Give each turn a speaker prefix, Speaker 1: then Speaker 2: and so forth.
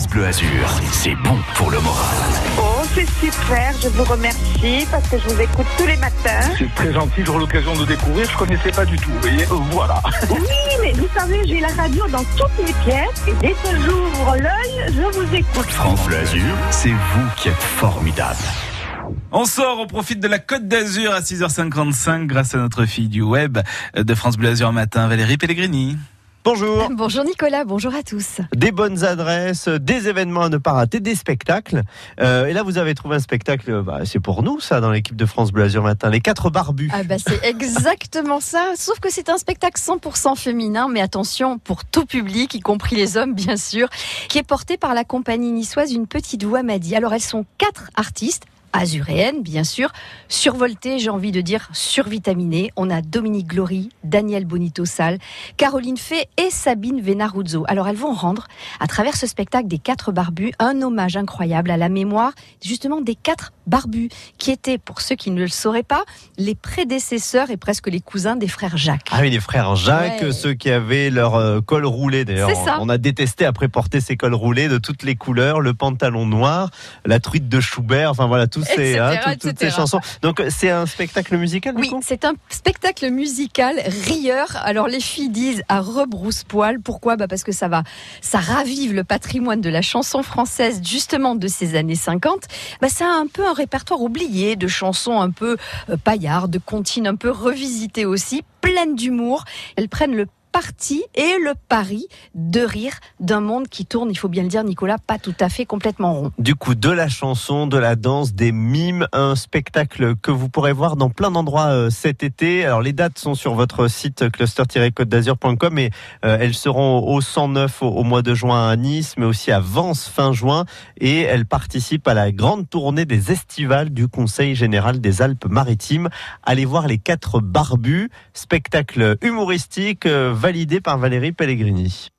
Speaker 1: France Bleu Azur, c'est bon pour le moral.
Speaker 2: Oh, c'est super, je vous remercie parce que je vous écoute tous les matins.
Speaker 3: C'est très gentil, j'aurai l'occasion de découvrir, je connaissais pas du tout, vous voyez, voilà.
Speaker 2: Oui, mais vous savez, j'ai la radio dans toutes les pièces et dès que j'ouvre l'œil, je vous écoute.
Speaker 1: France Bleu Azur, c'est vous qui êtes formidable.
Speaker 4: On sort, on profite de la Côte d'Azur à 6h55 grâce à notre fille du web de France Bleu Azur matin, Valérie Pellegrini.
Speaker 5: Bonjour.
Speaker 6: Bonjour Nicolas, bonjour à tous.
Speaker 5: Des bonnes adresses, des événements à ne pas rater, des spectacles. Euh, et là, vous avez trouvé un spectacle, bah, c'est pour nous ça, dans l'équipe de France Bleu Azur Matin, les quatre barbus.
Speaker 6: Ah bah c'est exactement ça, sauf que c'est un spectacle 100% féminin, mais attention, pour tout public, y compris les hommes bien sûr, qui est porté par la compagnie niçoise Une Petite Voix m'a dit. Alors elles sont quatre artistes, azuréenne, bien sûr, survoltée, j'ai envie de dire survitaminée. On a Dominique Glory, Daniel Bonito Sal, Caroline Fay et Sabine Venaruzzo. Alors elles vont rendre, à travers ce spectacle des quatre barbus, un hommage incroyable à la mémoire justement des quatre barbus, qui étaient, pour ceux qui ne le sauraient pas, les prédécesseurs et presque les cousins des frères Jacques.
Speaker 5: Ah oui, les frères Jacques,
Speaker 6: Ouais.
Speaker 5: ceux qui avaient leur euh, col roulé d'ailleurs.
Speaker 6: C'est ça.
Speaker 5: On a détesté après porter ces cols roulés de toutes les couleurs, le pantalon noir, la truite de Schubert, enfin voilà, tous ces,
Speaker 6: Etc.,
Speaker 5: hein, tout- toutes ces
Speaker 6: etc..
Speaker 5: chansons. Donc c'est un spectacle musical du
Speaker 6: Oui, c'est un spectacle musical rieur. Alors les filles disent à rebrousse-poil. Pourquoi? Bah Parce que ça va, ça ravive le patrimoine de la chanson française justement de ces années 50. Bah, ça a un peu un répertoire oublié de chansons un peu euh, paillardes, de comptines un peu revisitées aussi, pleines d'humour. Elles prennent le parti et le pari de rire d'un monde qui tourne, il faut bien le dire Nicolas, pas tout à fait complètement rond.
Speaker 5: Du coup, de la chanson, de la danse, des mimes, un spectacle que vous pourrez voir dans plein d'endroits euh, cet été. Alors les dates sont sur votre site cluster-côte d'azur.com et euh, elles seront au 109 au, au mois de juin à Nice, mais aussi à Vence fin juin. Et elles participent à la grande tournée des estivales du Conseil général des Alpes-Maritimes. Allez voir les quatre barbus, spectacle humoristique euh, validé par Valérie Pellegrini.